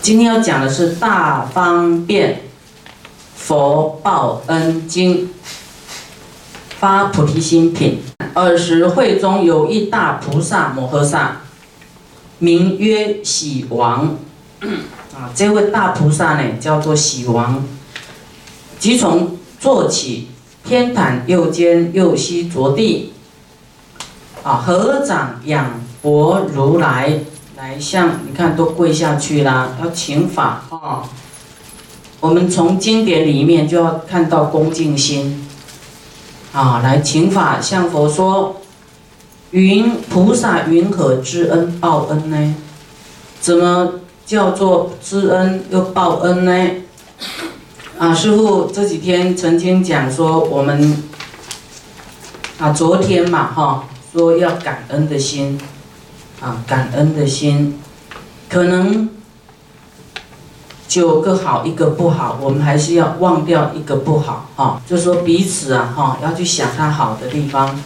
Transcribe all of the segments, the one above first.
今天要讲的是《大方便佛报恩经》，发菩提心品。尔时会中有一大菩萨摩诃萨，名曰喜王。啊，这位大菩萨呢，叫做喜王。即从坐起，天坛右肩，右膝着地。啊，合掌仰佛如来。来向你看都跪下去啦，要请法啊！我们从经典里面就要看到恭敬心啊！来请法向佛说：云菩萨云何知恩报恩呢？怎么叫做知恩又报恩呢？啊，师父这几天曾经讲说我们啊，昨天嘛哈，说要感恩的心。啊，感恩的心，可能九个好一个不好，我们还是要忘掉一个不好啊。就说彼此啊，哈，要去想他好的地方。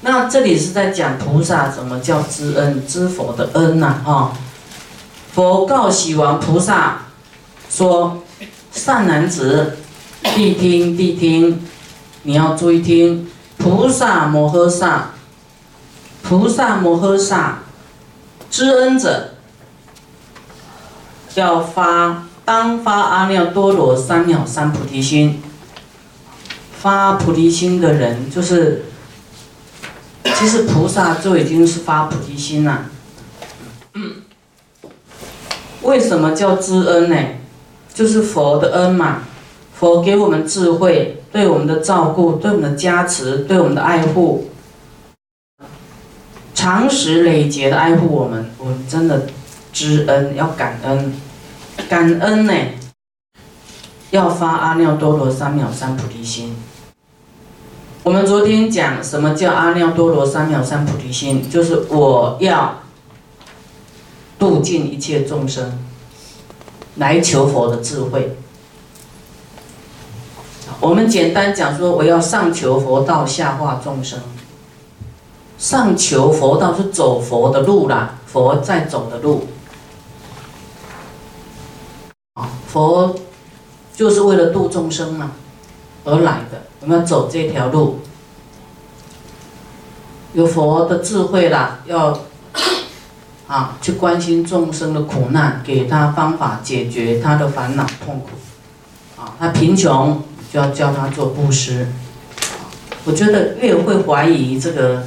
那这里是在讲菩萨怎么叫知恩，知佛的恩呐，哈。佛告喜王菩萨说：“善男子，谛听，谛听，你要注意听，菩萨摩诃萨。”菩萨摩诃萨知恩者，要发当发阿耨多罗三藐三菩提心。发菩提心的人，就是其实菩萨就已经是发菩提心了。嗯 为什么叫知恩呢？就是佛的恩嘛，佛给我们智慧，对我们的照顾，对我们的加持，对我们的爱护。长时累劫的爱护我们，我们真的知恩要感恩，感恩呢，要发阿耨多罗三藐三菩提心。我们昨天讲什么叫阿耨多罗三藐三菩提心，就是我要度尽一切众生，来求佛的智慧。我们简单讲说，我要上求佛道，下化众生。上求佛道是走佛的路啦，佛在走的路。啊，佛就是为了度众生嘛而来的，我们要走这条路。有佛的智慧啦，要啊去关心众生的苦难，给他方法解决他的烦恼痛苦。啊，他贫穷就要教他做布施。我觉得越会怀疑这个。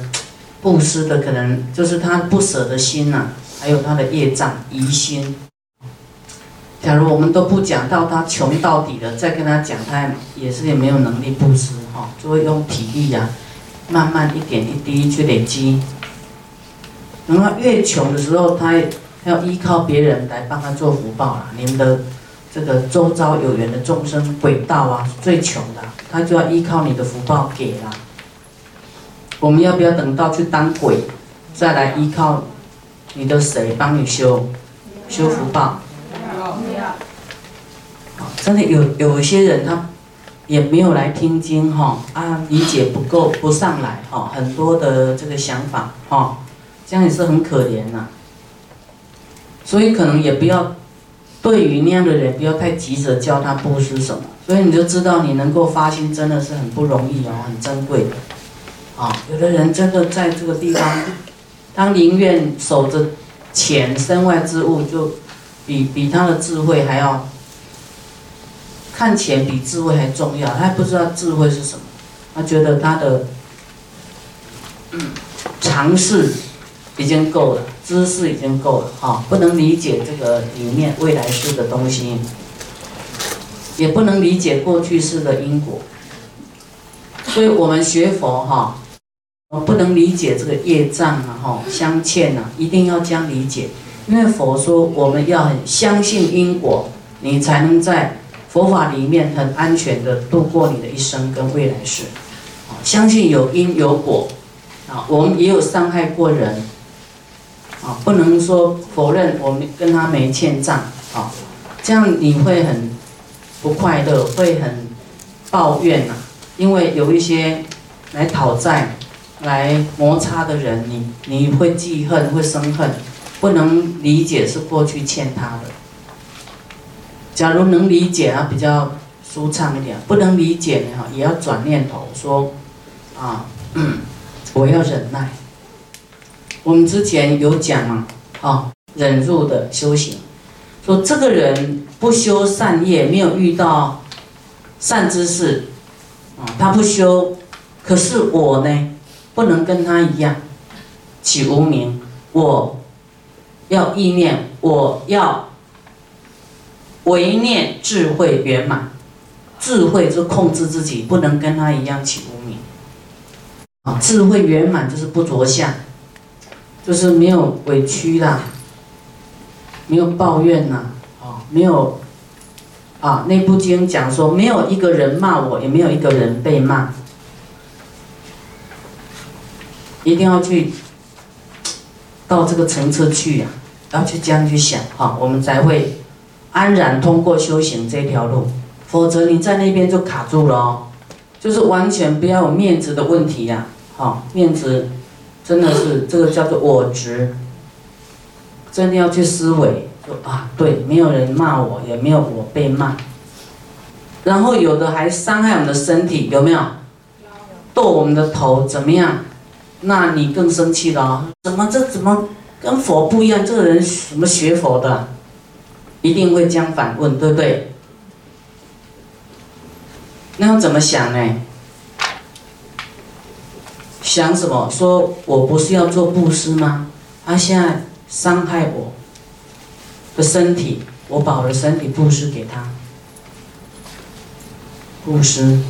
布施的可能就是他不舍的心呐，还有他的业障疑心。假如我们都不讲到他穷到底了，再跟他讲，他也是也没有能力布施哈，就会用体力呀，慢慢一点一滴去累积。然后越穷的时候，他要依靠别人来帮他做福报了。您的这个周遭有缘的众生鬼道啊，最穷的，他就要依靠你的福报给了。我们要不要等到去当鬼，再来依靠你的谁帮你修修福报？真的有有一些人他也没有来听经哈啊，理解不够不上来哈，很多的这个想法哈，这样也是很可怜呐。所以可能也不要对于那样的人不要太急着教他布施什么，所以你就知道你能够发心真的是很不容易哦，很珍贵。啊，有的人真的在这个地方，他宁愿守着钱身外之物，就比比他的智慧还要看钱比智慧还重要。他不知道智慧是什么，他觉得他的尝试已经够了，知识已经够了，哈，不能理解这个里面未来式的东西，也不能理解过去式的因果。所以我们学佛，哈。我不能理解这个业障啊，哈，相欠呐，一定要将理解。因为佛说我们要很相信因果，你才能在佛法里面很安全的度过你的一生跟未来世。啊，相信有因有果，啊，我们也有伤害过人，啊，不能说否认我们跟他没欠账，啊，这样你会很不快乐，会很抱怨呐，因为有一些来讨债。来摩擦的人，你你会记恨，会生恨，不能理解是过去欠他的。假如能理解啊，比较舒畅一点；不能理解呢，也要转念头说，啊，我要忍耐。我们之前有讲嘛，啊，忍辱的修行，说这个人不修善业，没有遇到善知识，啊，他不修，可是我呢，不能跟他一样起无名，我要意念，我要唯念智慧圆满，智慧就控制自己，不能跟他一样起无名，啊，智慧圆满就是不着相。就是没有委屈啦，没有抱怨呐，啊，没有，啊，那部经讲说，没有一个人骂我，也没有一个人被骂，一定要去到这个层次去呀，要去这样去想，哈，我们才会安然通过修行这条路，否则你在那边就卡住了哦，就是完全不要有面子的问题呀，好，面子。真的是这个叫做我执，真的要去思维，说啊，对，没有人骂我，也没有我被骂，然后有的还伤害我们的身体，有没有？剁我们的头，怎么样？那你更生气了，怎么这怎么跟佛不一样？这个人什么学佛的？一定会将反问，对不对？那要怎么想呢？想什么？说我不是要做布施吗？他现在伤害我的身体，我把我的身体布施给他，布施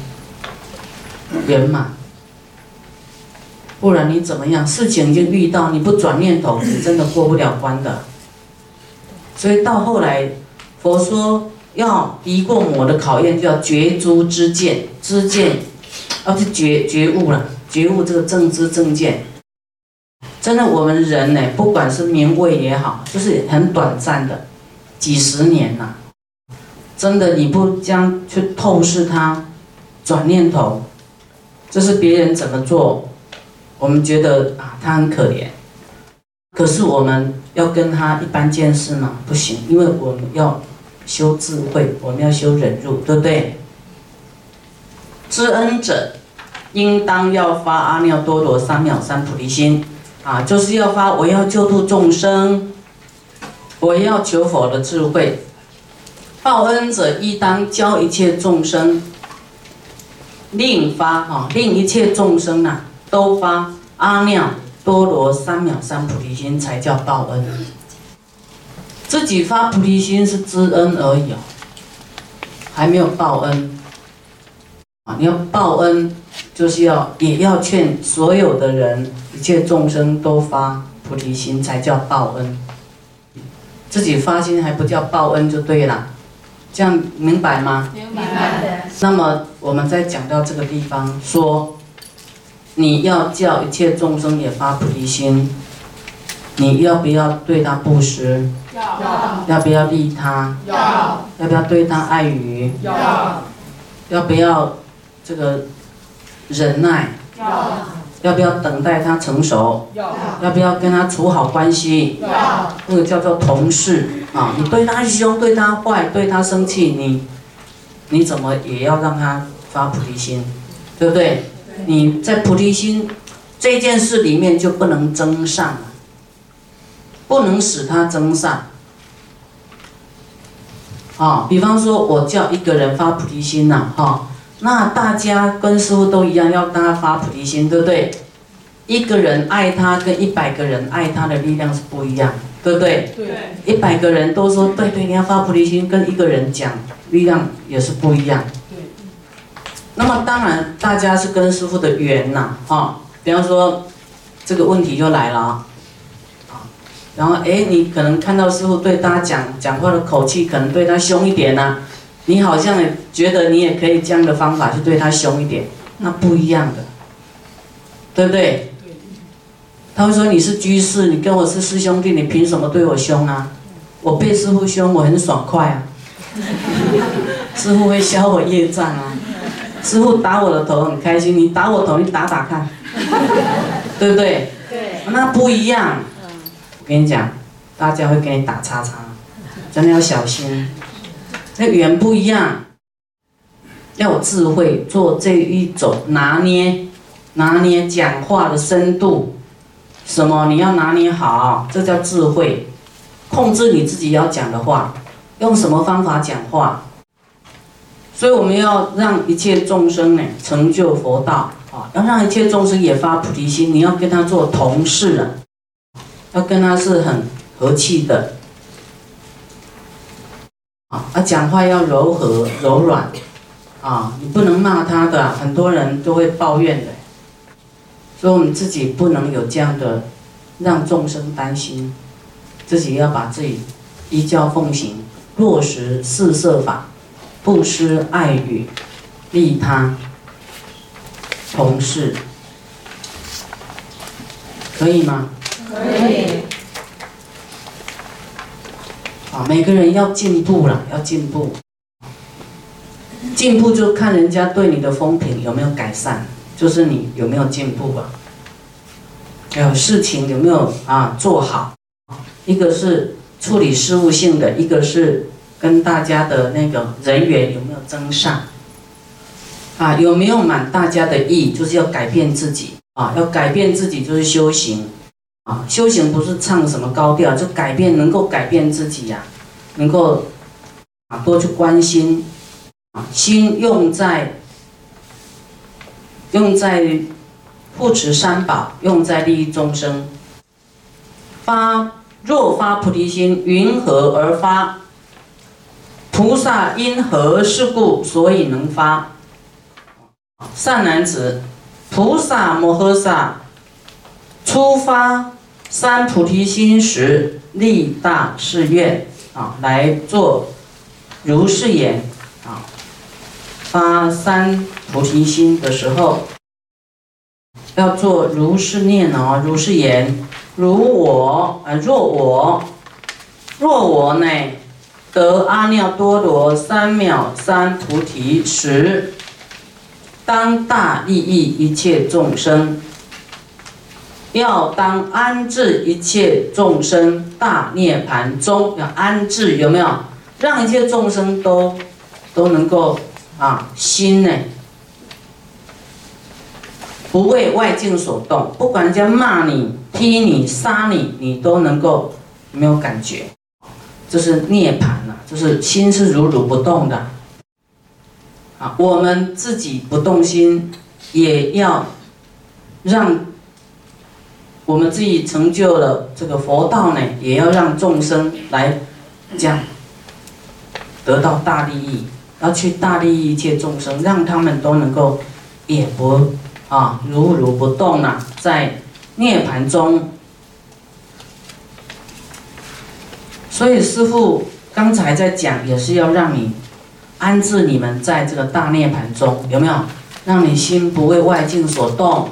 圆满。不然你怎么样？事情已经遇到，你不转念头，你真的过不了关的。所以到后来，佛说要敌过我的考验，叫觉诸知见，知见要去觉觉悟了。觉悟这个正知正见，真的，我们人呢，不管是名位也好，就是很短暂的，几十年呐。真的，你不将去透视它，转念头，这是别人怎么做，我们觉得啊，他很可怜。可是我们要跟他一般见识吗？不行，因为我们要修智慧，我们要修忍辱，对不对？知恩者。应当要发阿耨多罗三藐三菩提心，啊，就是要发我要救度众生，我要求佛的智慧。报恩者亦当教一切众生，令发啊，令一切众生呐都发阿耨多罗三藐三菩提心，才叫报恩。自己发菩提心是知恩而已哦，还没有报恩。啊，你要报恩。就是要也要劝所有的人，一切众生都发菩提心，才叫报恩。自己发心还不叫报恩就对了，这样明白吗？明白。那么我们再讲到这个地方，说你要叫一切众生也发菩提心，你要不要对他布施？要。要不要利他？要。要不要对他爱语？要。要不要这个？忍耐，要要不要等待他成熟？要要不要跟他处好关系？要那个叫做同事啊！你对他凶，对他坏，对他生气，你你怎么也要让他发菩提心，对不对？你在菩提心这件事里面就不能增上，不能使他增上。啊，比方说我叫一个人发菩提心呐，哈。那大家跟师傅都一样，要大家发菩提心，对不对？一个人爱他，跟一百个人爱他的力量是不一样，对不对？对。一百个人都说对对，你要发菩提心，跟一个人讲，力量也是不一样。那么当然，大家是跟师傅的缘呐，哈。比方说，这个问题就来了啊。然后哎，你可能看到师傅对他讲讲话的口气，可能对他凶一点呐。你好像也觉得你也可以这样的方法去对他凶一点，那不一样的，对不对？他会说你是居士，你跟我是师兄弟，你凭什么对我凶啊？我被师傅凶，我很爽快啊。师傅会消我业障啊。师傅打我的头很开心，你打我头，你打打看，对不对？对。那不一样。我跟你讲，大家会给你打叉叉，真的要小心。那语言不一样，要有智慧，做这一种拿捏，拿捏讲话的深度，什么你要拿捏好，这叫智慧。控制你自己要讲的话，用什么方法讲话？所以我们要让一切众生呢成就佛道啊，要让一切众生也发菩提心。你要跟他做同事啊，要跟他是很和气的啊，啊，讲话要柔和柔软啊，你不能骂他的，很多人都会抱怨的。所以我们自己不能有这样的让众生担心，自己要把自己依教奉行，落实四摄法。布施、爱语、利他、同事，可以吗？可以。啊，每个人要进步了，要进步。进步就看人家对你的风评有没有改善，就是你有没有进步啊？还有事情有没有啊做好？一个是处理事务性的，一个是。跟大家的那个人缘有没有增上？啊，有没有满大家的意？就是要改变自己啊，要改变自己就是修行啊。修行不是唱什么高调，就改变，能够改变自己呀，能够啊多去关心啊，心用在用在护持三宝，用在利益众生。发若发菩提心，云何而发？菩萨因何事故，所以能发？善男子，菩萨摩诃萨初发三菩提心时，立大誓愿啊，来做如是言啊。发三菩提心的时候，要做如是念哦，如是言，如我啊，若我，若我呢？得阿耨多罗三藐三菩提时，当大利益一切众生，要当安置一切众生大涅盘中，要安置有没有？让一切众生都都能够啊心呢，不为外境所动，不管人家骂你、踢你、杀你，你都能够没有感觉。这是涅槃，就是心是如如不动的。啊，我们自己不动心，也要让我们自己成就了这个佛道呢，也要让众生来讲得到大利益，要去大利益一切众生，让他们都能够也不啊如如不动了，在涅槃中。所以师父刚才在讲，也是要让你安置你们在这个大涅盘中，有没有？让你心不为外境所动，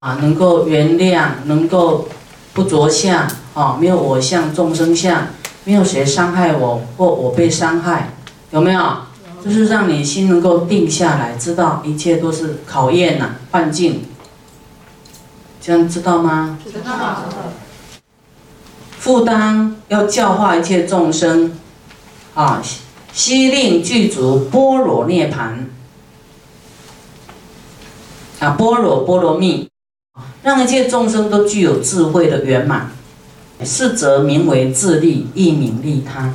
啊，能够原谅，能够不着相，啊，没有我相、众生相，没有谁伤害我或我被伤害，有没有？就是让你心能够定下来，知道一切都是考验呐，幻境。这样知道吗？知道。负担要教化一切众生，啊，悉令具足般若涅盘，啊，般若波罗蜜，让一切众生都具有智慧的圆满，是则名为自利，亦名利他。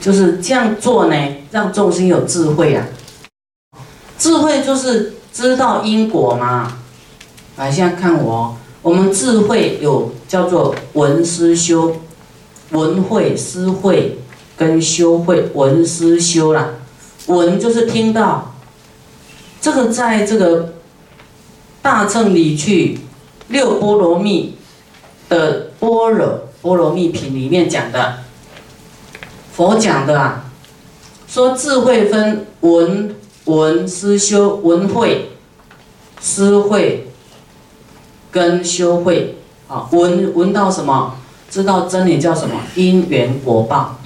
就是这样做呢，让众生有智慧啊。智慧就是知道因果嘛。来，现在看我。我们智慧有叫做闻思修，闻会思会跟修会，闻思修啦。闻就是听到，这个在这个大乘里去六波罗蜜的般若波罗蜜品里面讲的，佛讲的啊，说智慧分闻闻思修，闻会思会。跟修会啊，闻闻到什么？知道真理叫什么？因缘果报。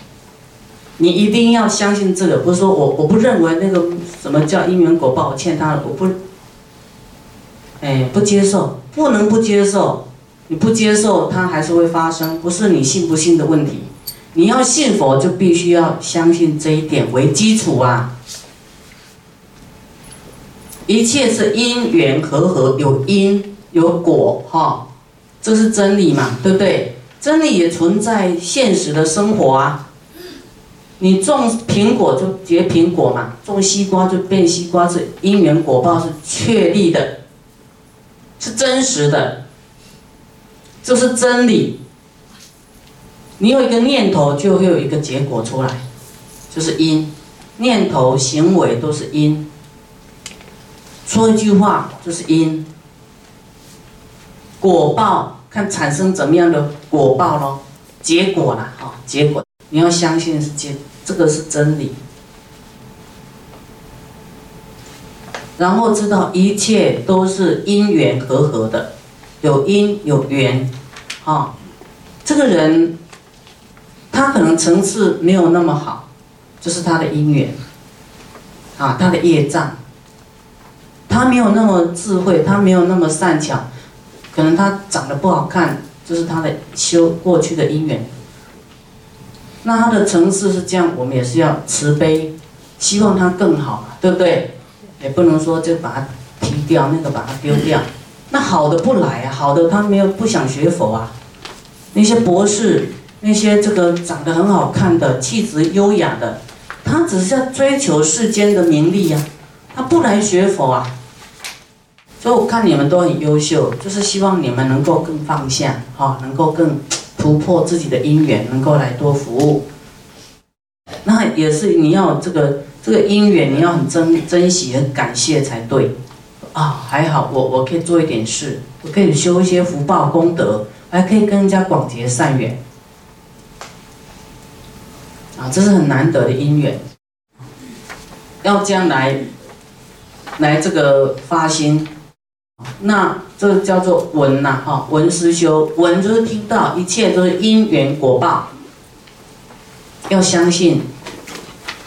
你一定要相信这个，不是说我我不认为那个什么叫因缘果报，我欠他了，我不，哎，不接受，不能不接受。你不接受，它还是会发生，不是你信不信的问题。你要信佛，就必须要相信这一点为基础啊。一切是因缘和合，有因有果，哈，这是真理嘛，对不对？真理也存在现实的生活啊。你种苹果就结苹果嘛，种西瓜就变西瓜，是因缘果报是确立的，是真实的，这是真理。你有一个念头，就会有一个结果出来，就是因，念头、行为都是因。说一句话就是因，果报看产生怎么样的果报咯，结果啦，哈，结果你要相信是结，这个是真理，然后知道一切都是因缘和合的，有因有缘，啊，这个人他可能层次没有那么好，就是他的因缘，啊，他的业障。他没有那么智慧，他没有那么善巧，可能他长得不好看，就是他的修过去的因缘。那他的层次是这样，我们也是要慈悲，希望他更好，对不对？也不能说就把他踢掉，那个把他丢掉。那好的不来啊，好的他没有不想学佛啊。那些博士，那些这个长得很好看的、气质优雅的，他只是要追求世间的名利呀，他不来学佛啊。所以我看你们都很优秀，就是希望你们能够更放下，哈，能够更突破自己的因缘，能够来多服务。那也是你要这个这个因缘，你要很珍珍惜、很感谢才对。啊，还好我我可以做一点事，我可以修一些福报功德，还可以跟人家广结善缘。啊，这是很难得的因缘，要将来来这个发心。那这叫做闻呐，哈，闻思修，闻就是听到，一切都是因缘果报，要相信，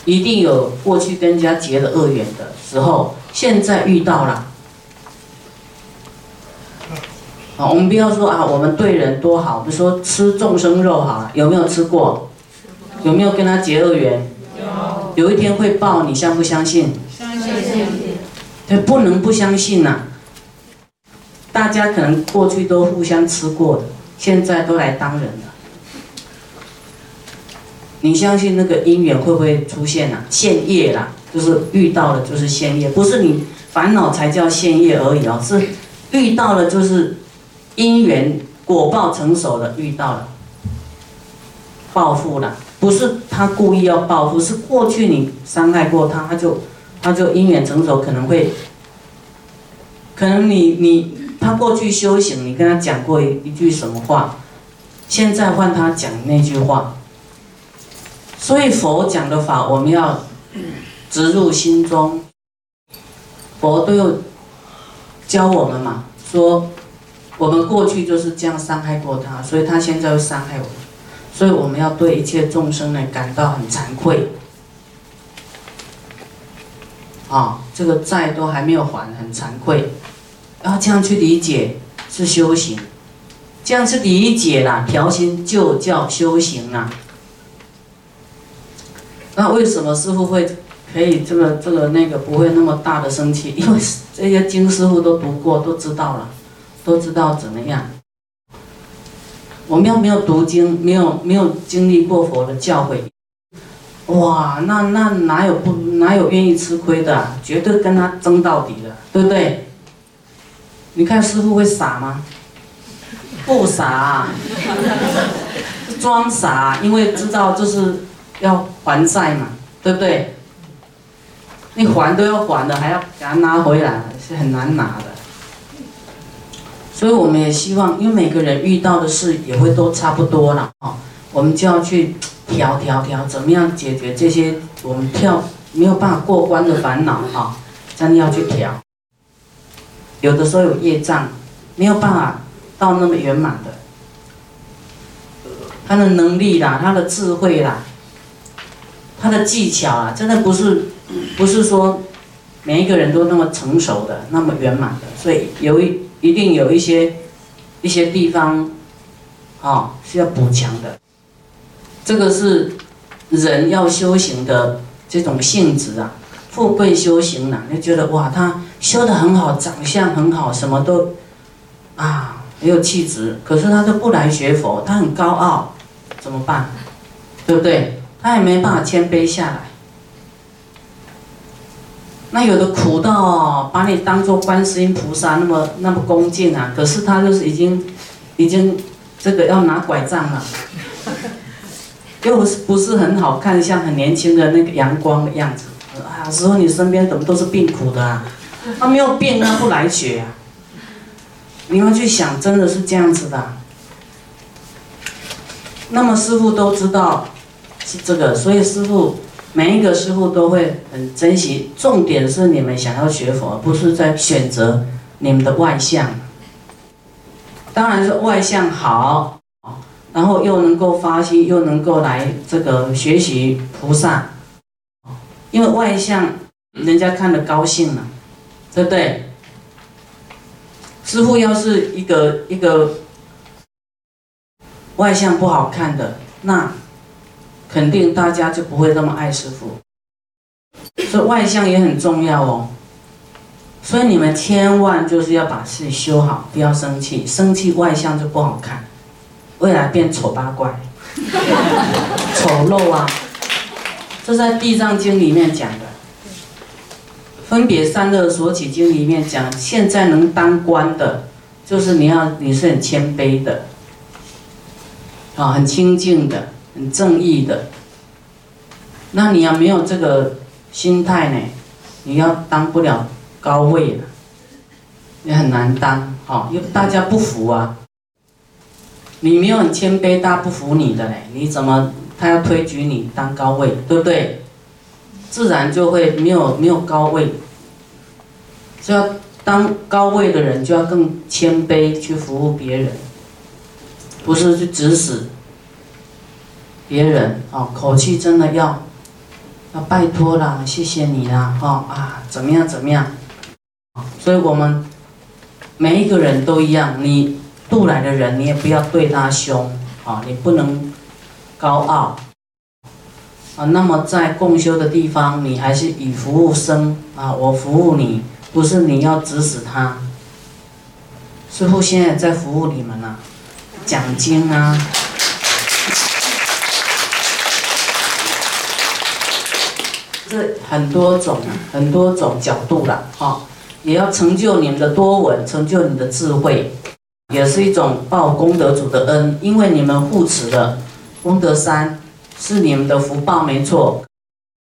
一定有过去跟人家结了恶缘的时候，现在遇到了，啊，我们不要说啊，我们对人多好，比如说吃众生肉好了，有没有吃过？有没有跟他结恶缘？有。有一天会报，你相不相信？相信。对，不能不相信呐。大家可能过去都互相吃过的，现在都来当人了。你相信那个因缘会不会出现啊？现业啦，就是遇到了就是现业，不是你烦恼才叫现业而已哦，是遇到了就是因缘果报成熟了，遇到了报复了，不是他故意要报复，是过去你伤害过他，他就他就因缘成熟，可能会，可能你你。他过去修行，你跟他讲过一一句什么话？现在换他讲那句话。所以佛讲的法，我们要植入心中。佛都有教我们嘛，说我们过去就是这样伤害过他，所以他现在又伤害我们，所以我们要对一切众生呢感到很惭愧。啊，这个债都还没有还，很惭愧。然后这样去理解是修行，这样去理解啦，调心就叫修行啦。那为什么师傅会可以这个这个那个不会那么大的生气？因为这些经师傅都读过，都知道了，都知道怎么样。我们要没有读经，没有没有经历过佛的教诲，哇，那那哪有不哪有愿意吃亏的？绝对跟他争到底的，对不对？你看师傅会傻吗？不傻，装傻，因为知道这是要还债嘛，对不对？你还都要还的，还要给他拿回来，是很难拿的。所以我们也希望，因为每个人遇到的事也会都差不多了哦，我们就要去调调调，怎么样解决这些我们跳没有办法过关的烦恼哈？真的要去调。有的时候有业障，没有办法到那么圆满的。他的能力啦，他的智慧啦，他的技巧啊，真的不是，不是说每一个人都那么成熟的，那么圆满的。所以有一一定有一些一些地方，啊，需要补强的。这个是人要修行的这种性质啊。富贵修行呢，就觉得哇，他修得很好，长相很好，什么都啊很有气质。可是他都不来学佛，他很高傲，怎么办？对不对？他也没办法谦卑下来。那有的苦到把你当做观世音菩萨那么那么恭敬啊，可是他就是已经已经这个要拿拐杖了，又不是很好看，像很年轻的那个阳光的样子。啊，师傅，你身边怎么都是病苦的啊？他没有病，他不来学啊。你们去想，真的是这样子的。那么师傅都知道是这个，所以师傅每一个师傅都会很珍惜。重点是你们想要学佛，不是在选择你们的外相。当然是外相好，然后又能够发心，又能够来这个学习菩萨。因为外向，人家看得高兴了，对不对？师傅要是一个一个外向不好看的，那肯定大家就不会那么爱师傅。所以外向也很重要哦。所以你们千万就是要把自己修好，不要生气，生气外向就不好看，未来变丑八怪，丑陋啊。这在《地藏经》里面讲，分别三恶所起经里面讲，现在能当官的，就是你要你是很谦卑的，啊，很清净的，很正义的。那你要没有这个心态呢，你要当不了高位的，也很难当，哈，因为大家不服啊。你没有很谦卑，大家不服你的嘞，你怎么？他要推举你当高位，对不对？自然就会没有没有高位。就要当高位的人，就要更谦卑去服务别人，不是去指使别人哦。口气真的要要拜托啦，谢谢你啦，哈啊，怎么样怎么样？所以我们每一个人都一样，你渡来的人，你也不要对他凶啊，你不能。高傲啊，那么在共修的地方，你还是以服务生啊，我服务你，不是你要指使他。师傅现在在服务你们呢，讲经啊，这很多种很多种角度了哈，也要成就你们的多闻，成就你的智慧，也是一种报功德主的恩，因为你们护持了。功德山是你们的福报，没错。